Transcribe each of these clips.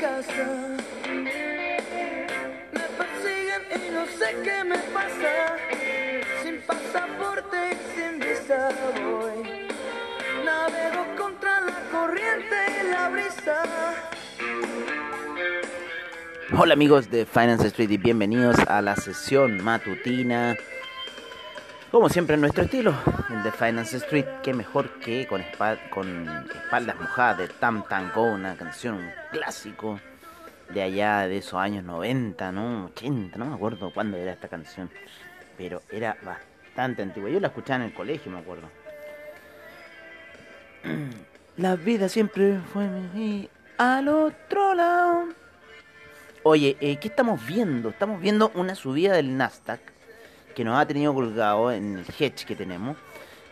Casa. Me persiguen y no sé qué me pasa. Sin pasaporte y sin visa voy. Navego contra la corriente y la brisa. Hola amigos de Finance Street y bienvenidos a la sesión matutina. Como siempre en nuestro estilo, el de Finance Street, que mejor que con, espa- con espaldas mojadas de Tam Tango, una canción, clásico de allá de esos años 90, ¿no? 80, no me acuerdo cuándo era esta canción, pero era bastante antigua. Yo la escuchaba en el colegio, me acuerdo. La vida siempre fue mi- al otro lado. Oye, eh, ¿qué estamos viendo? Estamos viendo una subida del Nasdaq que nos ha tenido colgado en el hedge que tenemos.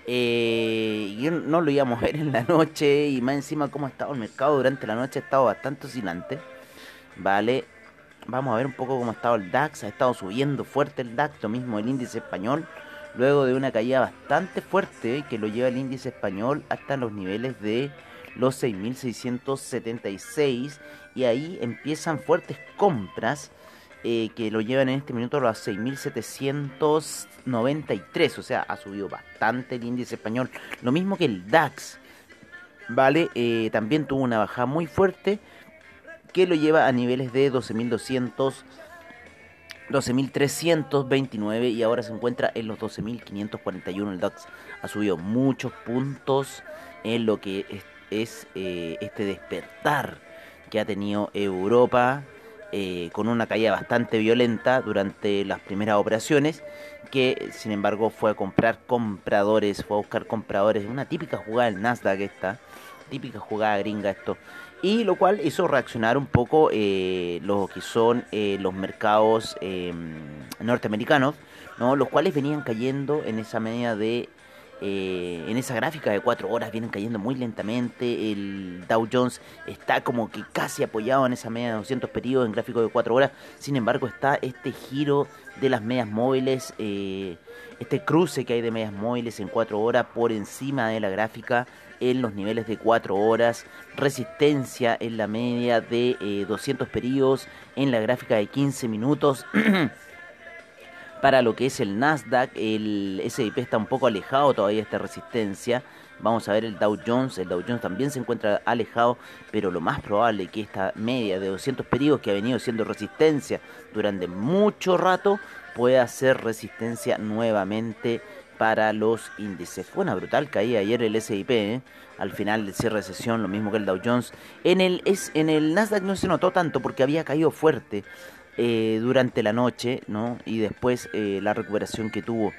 Eh, y no lo íbamos a ver en la noche y más encima cómo ha estado el mercado durante la noche ha estado bastante oscilante. Vale, vamos a ver un poco cómo ha estado el DAX. Ha estado subiendo fuerte el DAX, lo mismo el índice español. Luego de una caída bastante fuerte que lo lleva el índice español hasta los niveles de los 6.676 y ahí empiezan fuertes compras eh, que lo llevan en este minuto a los 6.793, o sea, ha subido bastante el índice español, lo mismo que el DAX, ¿vale? Eh, también tuvo una bajada muy fuerte que lo lleva a niveles de 12.200, 12.329 y ahora se encuentra en los 12.541 el DAX. Ha subido muchos puntos en lo que es, eh, este despertar que ha tenido Europa eh, con una caída bastante violenta durante las primeras operaciones que sin embargo fue a comprar compradores, fue a buscar compradores, una típica jugada del Nasdaq esta, típica jugada gringa esto, y lo cual hizo reaccionar un poco eh, lo que son eh, los mercados eh, norteamericanos, ¿no? los cuales venían cayendo en esa media de eh, en esa gráfica de 4 horas vienen cayendo muy lentamente. El Dow Jones está como que casi apoyado en esa media de 200 periodos en gráfico de 4 horas. Sin embargo, está este giro de las medias móviles, eh, este cruce que hay de medias móviles en 4 horas por encima de la gráfica en los niveles de 4 horas. Resistencia en la media de eh, 200 periodos en la gráfica de 15 minutos. para lo que es el Nasdaq, el S&P está un poco alejado todavía de esta resistencia. Vamos a ver el Dow Jones, el Dow Jones también se encuentra alejado, pero lo más probable es que esta media de 200 periodos que ha venido siendo resistencia durante mucho rato pueda ser resistencia nuevamente para los índices. Fue una brutal caída ayer el S&P, ¿eh? al final del cierre de sesión, lo mismo que el Dow Jones. En el, en el Nasdaq no se notó tanto porque había caído fuerte eh, durante la noche, ¿no? Y después eh, la recuperación que tuvo.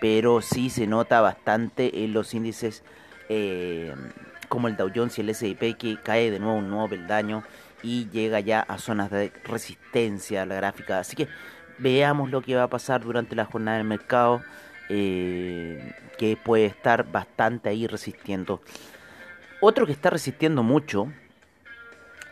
Pero sí se nota bastante en los índices eh, como el Dow Jones y el S&P que cae de nuevo un nuevo peldaño y llega ya a zonas de resistencia a la gráfica. Así que veamos lo que va a pasar durante la jornada del mercado, que puede estar bastante ahí resistiendo. Otro que está resistiendo mucho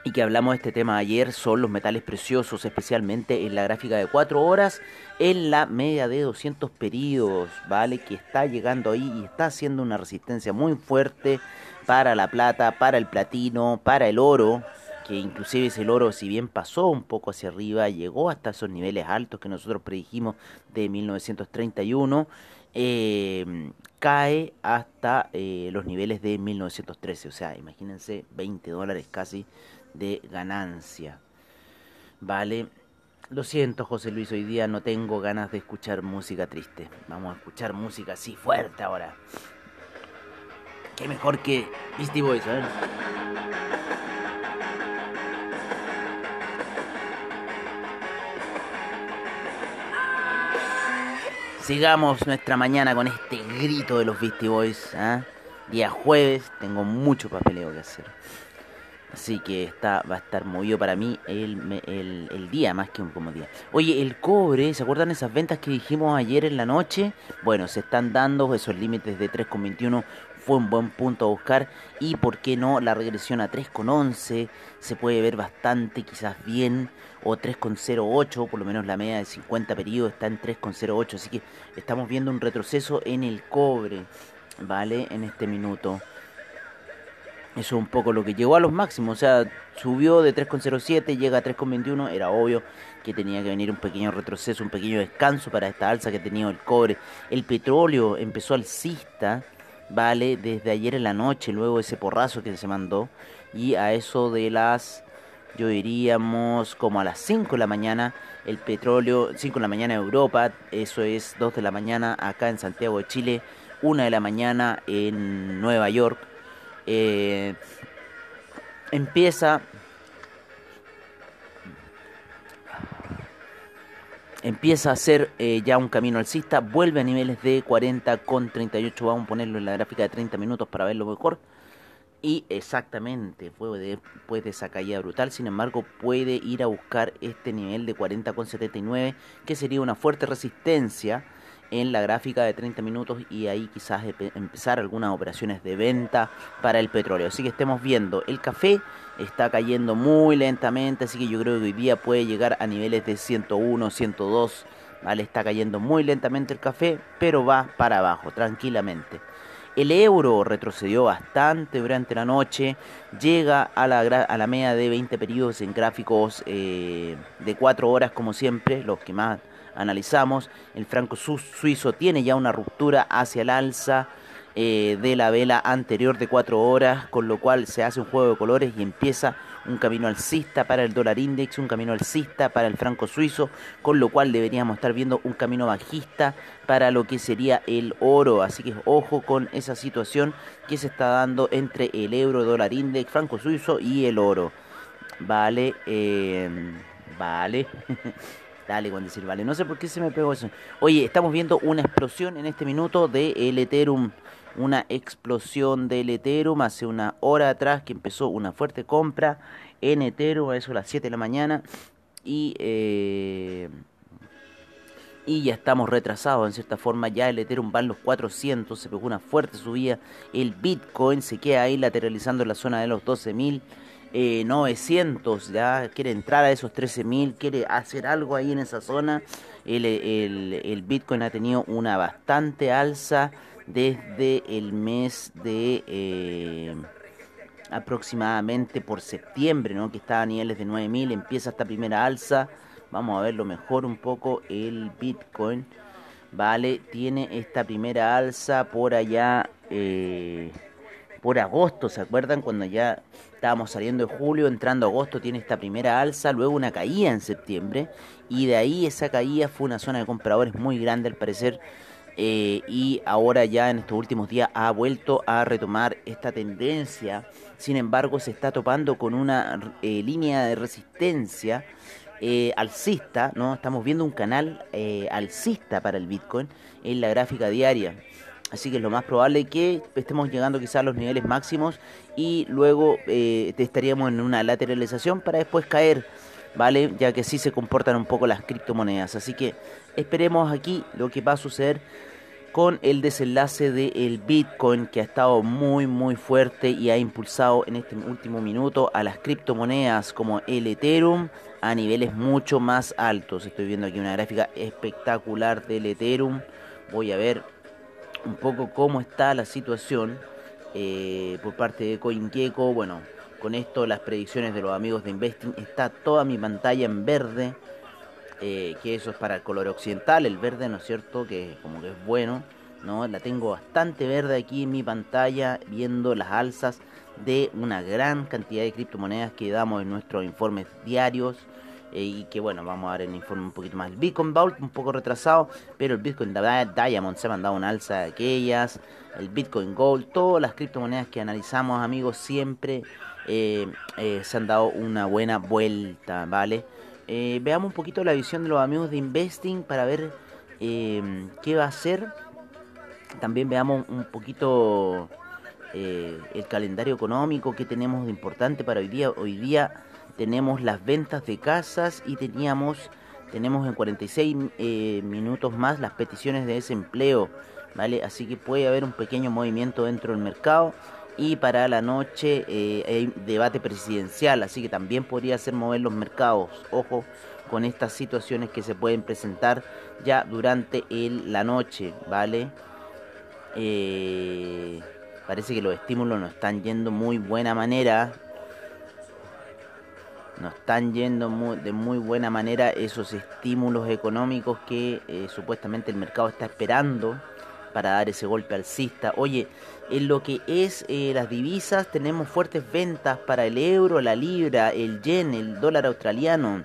y que hablamos de este tema ayer son los metales preciosos, especialmente en la gráfica de 4 horas, en la media de 200 periodos, ¿vale? Que está llegando ahí y está haciendo una resistencia muy fuerte para la plata, para el platino, para el oro, que inclusive ese el oro, si bien pasó un poco hacia arriba, llegó hasta esos niveles altos que nosotros predijimos de 1931, eh, cae hasta eh, los niveles de 1913, o sea, imagínense 20 dólares casi de ganancia. Vale. Lo siento, José Luis, hoy día no tengo ganas de escuchar música triste. Vamos a escuchar música así fuerte ahora. Qué mejor que Beastie Boys, ver. sigamos nuestra mañana con este grito de los Beastie Boys. ¿ah? Día jueves, tengo mucho papeleo que hacer. Así que está, va a estar movido para mí el, el, el, día más que un como día. Oye, el cobre, ¿se acuerdan esas ventas que dijimos ayer en la noche? Bueno, se están dando esos límites de 3,21 fue un buen punto a buscar. Y por qué no la regresión a 3,11 se puede ver bastante quizás bien. O 3,08 por lo menos la media de 50 periodos está en 3,08 así que estamos viendo un retroceso en el cobre vale en este minuto eso es un poco lo que llegó a los máximos, o sea, subió de 3,07, llega a 3,21, era obvio que tenía que venir un pequeño retroceso, un pequeño descanso para esta alza que ha tenido el cobre. El petróleo empezó alcista, vale, desde ayer en la noche, luego ese porrazo que se mandó, y a eso de las, yo diríamos, como a las 5 de la mañana, el petróleo, 5 de la mañana en Europa, eso es 2 de la mañana acá en Santiago de Chile, 1 de la mañana en Nueva York, eh, empieza empieza a ser eh, ya un camino alcista, vuelve a niveles de 40 con 38, vamos a ponerlo en la gráfica de 30 minutos para verlo mejor. Y exactamente, después de esa caída brutal, sin embargo, puede ir a buscar este nivel de 40 con 79, que sería una fuerte resistencia en la gráfica de 30 minutos y ahí quizás empezar algunas operaciones de venta para el petróleo. Así que estemos viendo, el café está cayendo muy lentamente, así que yo creo que hoy día puede llegar a niveles de 101, 102, ¿vale? Está cayendo muy lentamente el café, pero va para abajo, tranquilamente. El euro retrocedió bastante durante la noche, llega a la, a la media de 20 periodos en gráficos eh, de 4 horas como siempre, los que más analizamos. El franco suizo tiene ya una ruptura hacia el alza eh, de la vela anterior de 4 horas, con lo cual se hace un juego de colores y empieza un camino alcista para el dólar index, un camino alcista para el franco suizo, con lo cual deberíamos estar viendo un camino bajista para lo que sería el oro. Así que ojo con esa situación que se está dando entre el euro, dólar index, franco suizo y el oro. Vale, eh, vale. Dale con decir, vale. No sé por qué se me pegó eso. Oye, estamos viendo una explosión en este minuto de Ethereum. Una explosión del Ethereum hace una hora atrás que empezó una fuerte compra en Ethereum a eso a las 7 de la mañana. Y, eh, y ya estamos retrasados en cierta forma. Ya el Ethereum va en los 400. Se pegó una fuerte subida. El Bitcoin se queda ahí lateralizando en la zona de los 12.000 eh, 900, ya quiere entrar a esos 13.000, quiere hacer algo ahí en esa zona. El, el, Bitcoin ha tenido una bastante alza desde el mes de eh, aproximadamente por septiembre, ¿no? que estaba a niveles de 9.000, empieza esta primera alza. Vamos a verlo mejor un poco el Bitcoin. Vale, tiene esta primera alza por allá. Eh, por agosto, ¿se acuerdan? Cuando ya estábamos saliendo de julio, entrando agosto, tiene esta primera alza, luego una caída en septiembre, y de ahí esa caída fue una zona de compradores muy grande al parecer, eh, y ahora ya en estos últimos días ha vuelto a retomar esta tendencia, sin embargo se está topando con una eh, línea de resistencia. Eh, alcista, ¿no? Estamos viendo un canal alcista para el Bitcoin en la gráfica diaria. Así que es lo más probable que estemos llegando quizás a los niveles máximos y luego eh, estaríamos en una lateralización para después caer, ¿vale? Ya que así se comportan un poco las criptomonedas. Así que esperemos aquí lo que va a suceder con el desenlace del Bitcoin que ha estado muy muy fuerte y ha impulsado en este último minuto a las criptomonedas como el Ethereum a niveles mucho más altos. Estoy viendo aquí una gráfica espectacular del Ethereum. Voy a ver un poco cómo está la situación eh, por parte de CoinGecko. Bueno, con esto las predicciones de los amigos de Investing. Está toda mi pantalla en verde, eh, que eso es para el color occidental, el verde, ¿no es cierto? Que como que es bueno, ¿no? La tengo bastante verde aquí en mi pantalla, viendo las alzas de una gran cantidad de criptomonedas que damos en nuestros informes diarios. Eh, y que bueno, vamos a ver el informe un poquito más. El Bitcoin Vault un poco retrasado, pero el Bitcoin Diamond se ha mandado una alza de aquellas, el Bitcoin Gold, todas las criptomonedas que analizamos amigos siempre eh, eh, se han dado una buena vuelta, ¿vale? veamos un poquito la visión de los amigos de Investing para ver eh, qué va a hacer. También veamos un poquito el calendario económico que tenemos de importante para hoy día. Hoy día tenemos las ventas de casas y teníamos tenemos en 46 eh, minutos más las peticiones de desempleo, ¿vale? Así que puede haber un pequeño movimiento dentro del mercado y para la noche eh, hay debate presidencial, así que también podría hacer mover los mercados. Ojo con estas situaciones que se pueden presentar ya durante el, la noche, ¿vale? Eh, parece que los estímulos no están yendo muy buena manera no están yendo de muy buena manera esos estímulos económicos que eh, supuestamente el mercado está esperando para dar ese golpe alcista. Oye, en lo que es eh, las divisas tenemos fuertes ventas para el euro, la libra, el yen, el dólar australiano,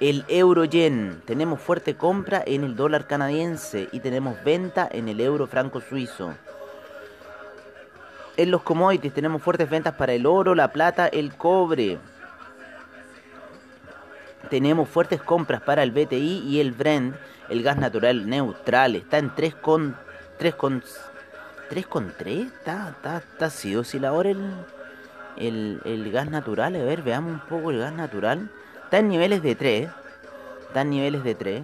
el euro yen. Tenemos fuerte compra en el dólar canadiense y tenemos venta en el euro franco suizo. En los commodities tenemos fuertes ventas para el oro, la plata, el cobre tenemos fuertes compras para el BTI y el Brent, el gas natural neutral, está en 3 con 3 con 3 con 3, está está está así ahora el, el el gas natural, a ver, veamos un poco el gas natural. Está en niveles de 3, está en niveles de 3.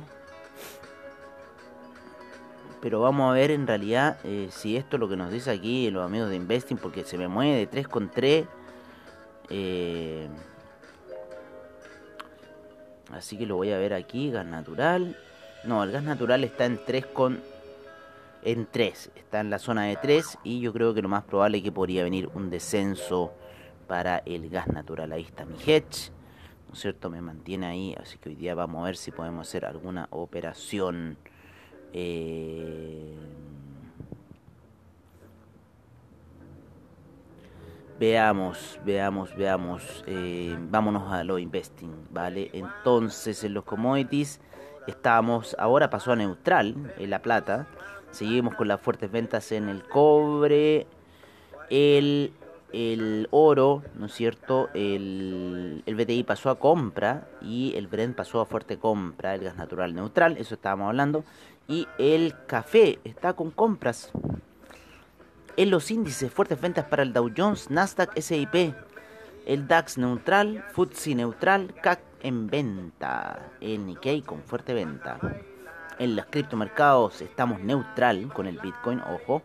Pero vamos a ver en realidad eh, si esto es lo que nos dice aquí los amigos de Investing, porque se me mueve de 3 con 3. Eh, Así que lo voy a ver aquí, gas natural. No, el gas natural está en 3 con... En 3, está en la zona de 3 y yo creo que lo más probable es que podría venir un descenso para el gas natural. Ahí está mi hedge, ¿no es cierto? Me mantiene ahí, así que hoy día vamos a ver si podemos hacer alguna operación. Eh Veamos, veamos, veamos. Eh, vámonos a lo investing, ¿vale? Entonces, en los commodities estamos, ahora pasó a neutral en la plata. Seguimos con las fuertes ventas en el cobre, el, el oro, ¿no es cierto? El, el BTI pasó a compra y el Brent pasó a fuerte compra, el gas natural neutral, eso estábamos hablando. Y el café está con compras, en los índices, fuertes ventas para el Dow Jones, Nasdaq, SIP, el DAX neutral, FTSE neutral, CAC en venta, el Nikkei con fuerte venta. En los criptomercados estamos neutral con el Bitcoin, ojo.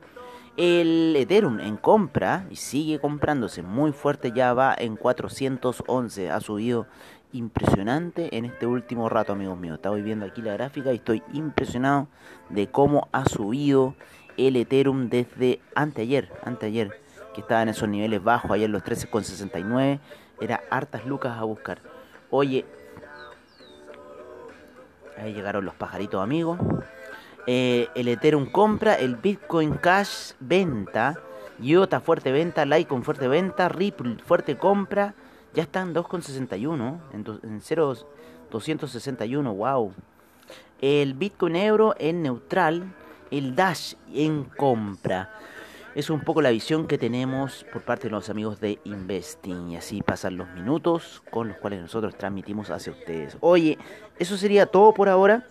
El Ethereum en compra y sigue comprándose muy fuerte, ya va en 411, ha subido impresionante en este último rato, amigos míos. Estaba viendo aquí la gráfica y estoy impresionado de cómo ha subido el Ethereum desde anteayer, anteayer, que estaba en esos niveles bajos, ayer los 13,69, era hartas lucas a buscar. Oye, ahí llegaron los pajaritos amigos. Eh, el Ethereum compra, el Bitcoin Cash venta, IOTA fuerte venta, Litecoin fuerte venta, Ripple fuerte compra, ya están 2,61 en, en 0,261, wow. El Bitcoin Euro en neutral, el Dash en compra. Es un poco la visión que tenemos por parte de los amigos de Investing. Y así pasan los minutos con los cuales nosotros transmitimos hacia ustedes. Oye, eso sería todo por ahora.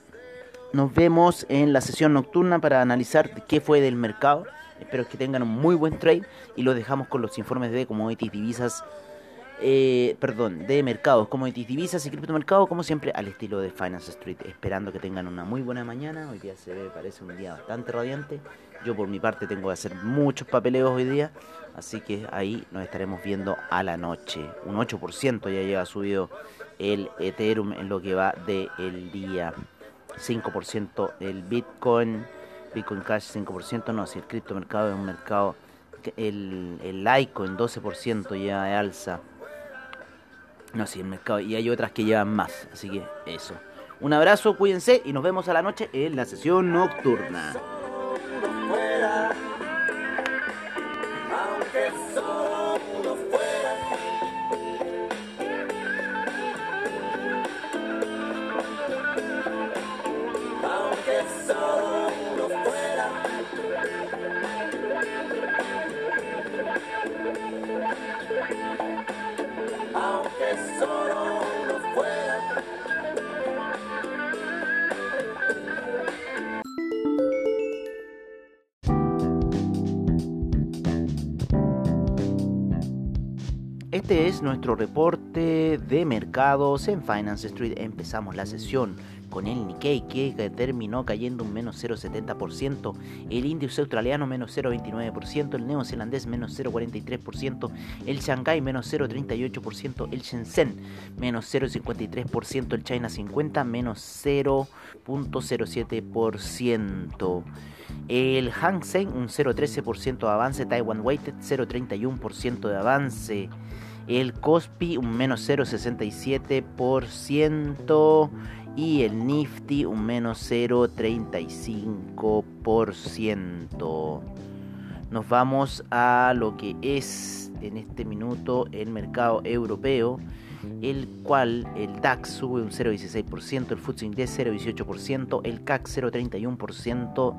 Nos vemos en la sesión nocturna para analizar qué fue del mercado. Espero que tengan un muy buen trade y los dejamos con los informes de commodities, divisas eh, perdón, de mercados, commodities, divisas y criptomercados, como siempre, al estilo de Finance Street. Esperando que tengan una muy buena mañana. Hoy día se ve, parece un día bastante radiante. Yo por mi parte tengo que hacer muchos papeleos hoy día. Así que ahí nos estaremos viendo a la noche. Un 8% ya lleva subido el Ethereum en lo que va del el día. 5% el Bitcoin. Bitcoin Cash 5%. No, si el criptomercado es un mercado... El, el Litecoin 12% ya de alza. No, sí, el mercado. Y hay otras que llevan más. Así que eso. Un abrazo, cuídense y nos vemos a la noche en la sesión nocturna. Aunque Este es nuestro reporte de mercados en Finance Street. Empezamos la sesión con el Nikkei que terminó cayendo un menos 0,70%, el índice australiano menos 0,29%, el neozelandés menos 0,43%, el Shanghai menos 0,38%, el Shenzhen menos 0,53%, el China 50 menos 0,07%. El Hang Seng un 0,13% de avance, Taiwan Weighted 0,31% de avance. El Kospi un menos 0,67% y el Nifty un menos 0,35%. Nos vamos a lo que es en este minuto el mercado europeo, el cual el DAX sube un 0,16%, el FTSE inglés 0,18%, el CAC 0,31%,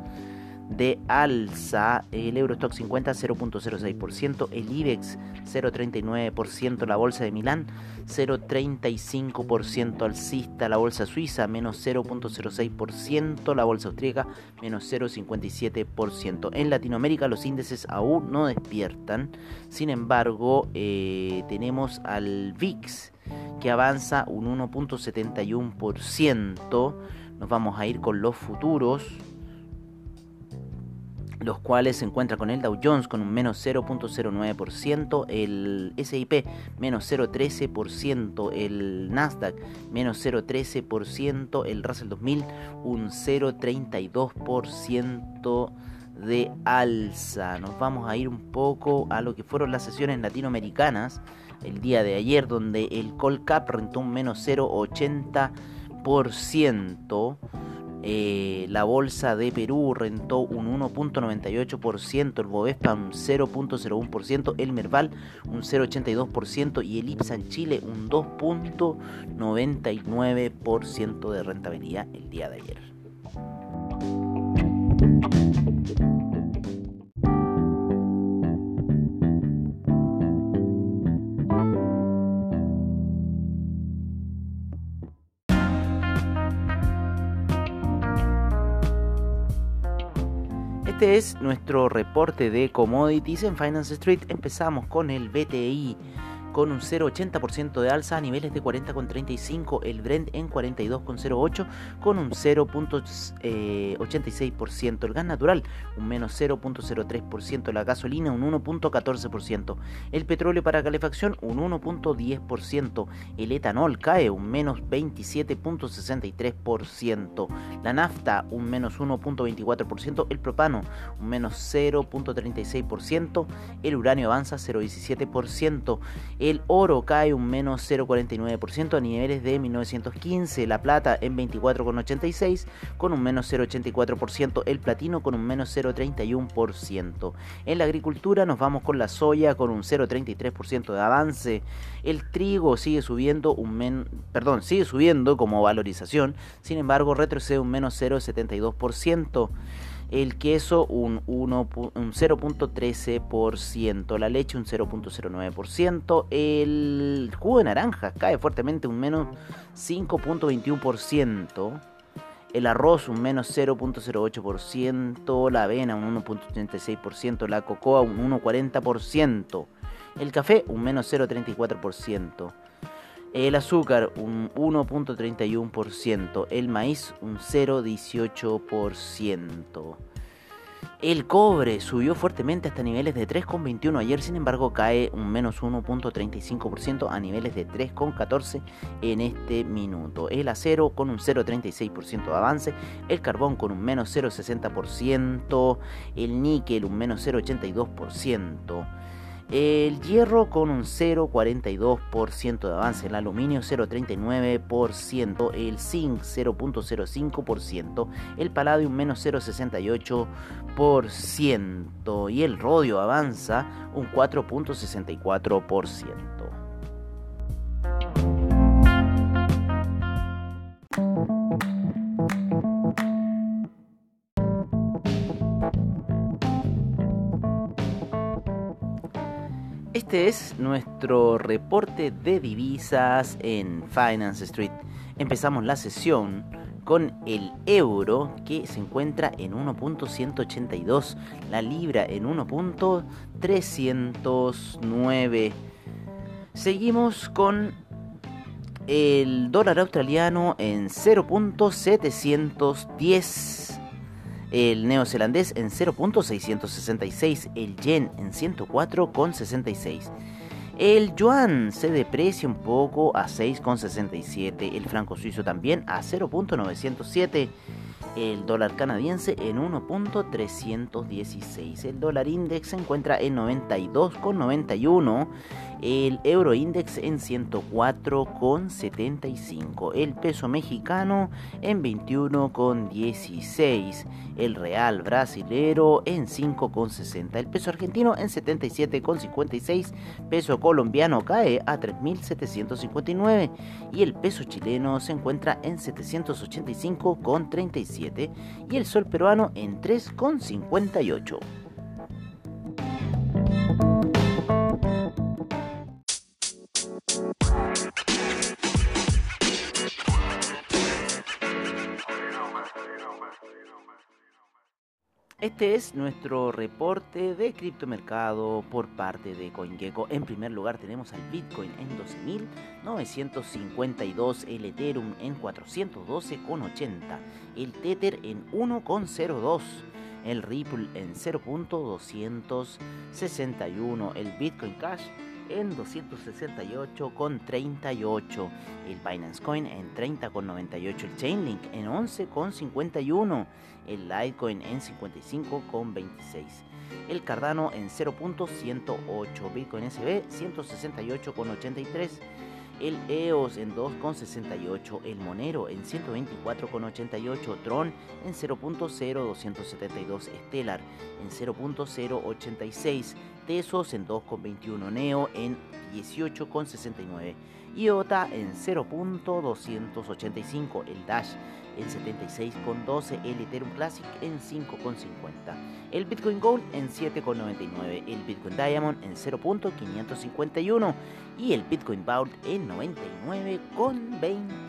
de alza, el Eurostock 50 0.06%, el IBEX 0.39%, la bolsa de Milán 0.35% alcista, la bolsa suiza menos 0.06%, la bolsa austríaca menos 0.57%. En Latinoamérica los índices aún no despiertan, sin embargo eh, tenemos al VIX que avanza un 1.71%, nos vamos a ir con los futuros los cuales se encuentran con el Dow Jones con un menos 0.09%, el SIP menos 0.13%, el Nasdaq menos 0.13%, el Russell 2000 un 0.32% de alza. Nos vamos a ir un poco a lo que fueron las sesiones latinoamericanas el día de ayer, donde el Colcap rentó un menos 0.80%. Eh, la bolsa de Perú rentó un 1.98%, el Bovespa un 0.01%, el Merval un 0.82% y el IPSA en Chile un 2.99% de rentabilidad el día de ayer. Este es nuestro reporte de commodities en Finance Street. Empezamos con el BTI con un 0,80% de alza a niveles de 40,35, el Brent en 42,08 con un 0,86%, el gas natural un menos 0,03%, la gasolina un 1,14%, el petróleo para calefacción un 1,10%, el etanol cae un menos 27,63%, la nafta un menos 1,24%, el propano un menos 0,36%, el uranio avanza 0,17%, el oro cae un menos 0,49% a niveles de 1915. La plata en 24,86 con un menos 0,84%. El platino con un menos 0,31%. En la agricultura nos vamos con la soya con un 0,33% de avance. El trigo sigue subiendo un perdón, sigue subiendo como valorización. Sin embargo, retrocede un menos 0,72% el queso un, un 0.13%, la leche un 0.09%, el jugo de naranja cae fuertemente un menos 5.21%, el arroz un menos 0.08%, la avena un 1.86%, la cocoa un 1.40%, el café un menos 0.34%. El azúcar un 1.31%, el maíz un 0.18%. El cobre subió fuertemente hasta niveles de 3,21 ayer, sin embargo cae un menos 1.35% a niveles de 3,14 en este minuto. El acero con un 0.36% de avance, el carbón con un menos 0.60%, el níquel un menos 0.82%. El hierro con un 0,42% de avance, el aluminio 0,39%, el zinc 0,05%, el palladium menos 0,68% y el rodio avanza un 4,64%. Este es nuestro reporte de divisas en Finance Street. Empezamos la sesión con el euro que se encuentra en 1.182, la libra en 1.309 Seguimos con el dólar australiano en 0.710. El neozelandés en 0.666. El yen en 104,66. El yuan se deprecia un poco a 6,67. El franco suizo también a 0.907. El dólar canadiense en 1.316. El dólar index se encuentra en 92,91 el euro index en 104,75, el peso mexicano en 21,16, el real brasilero en 5,60, el peso argentino en 77,56, peso colombiano cae a 3.759 y el peso chileno se encuentra en 785,37 y el sol peruano en 3,58. Este es nuestro reporte de criptomercado por parte de CoinGecko. En primer lugar tenemos al Bitcoin en 12.952, el Ethereum en 412,80, el Tether en 1,02, el Ripple en 0.261, el Bitcoin Cash en 268,38, el Binance Coin en 30,98, el Chainlink en 11,51, el Litecoin en 55,26, el Cardano en 0.108, Bitcoin SB 168,83, el EOS en 2,68, el Monero en 124,88, Tron en 0.0272, Stellar en 0.086, Tesos en 2,21, Neo en 18,69, IOTA en 0.285, el Dash en 76,12, el Ethereum Classic en 5,50, el Bitcoin Gold en 7,99, el Bitcoin Diamond en 0.551 y el Bitcoin Vault en 99,28.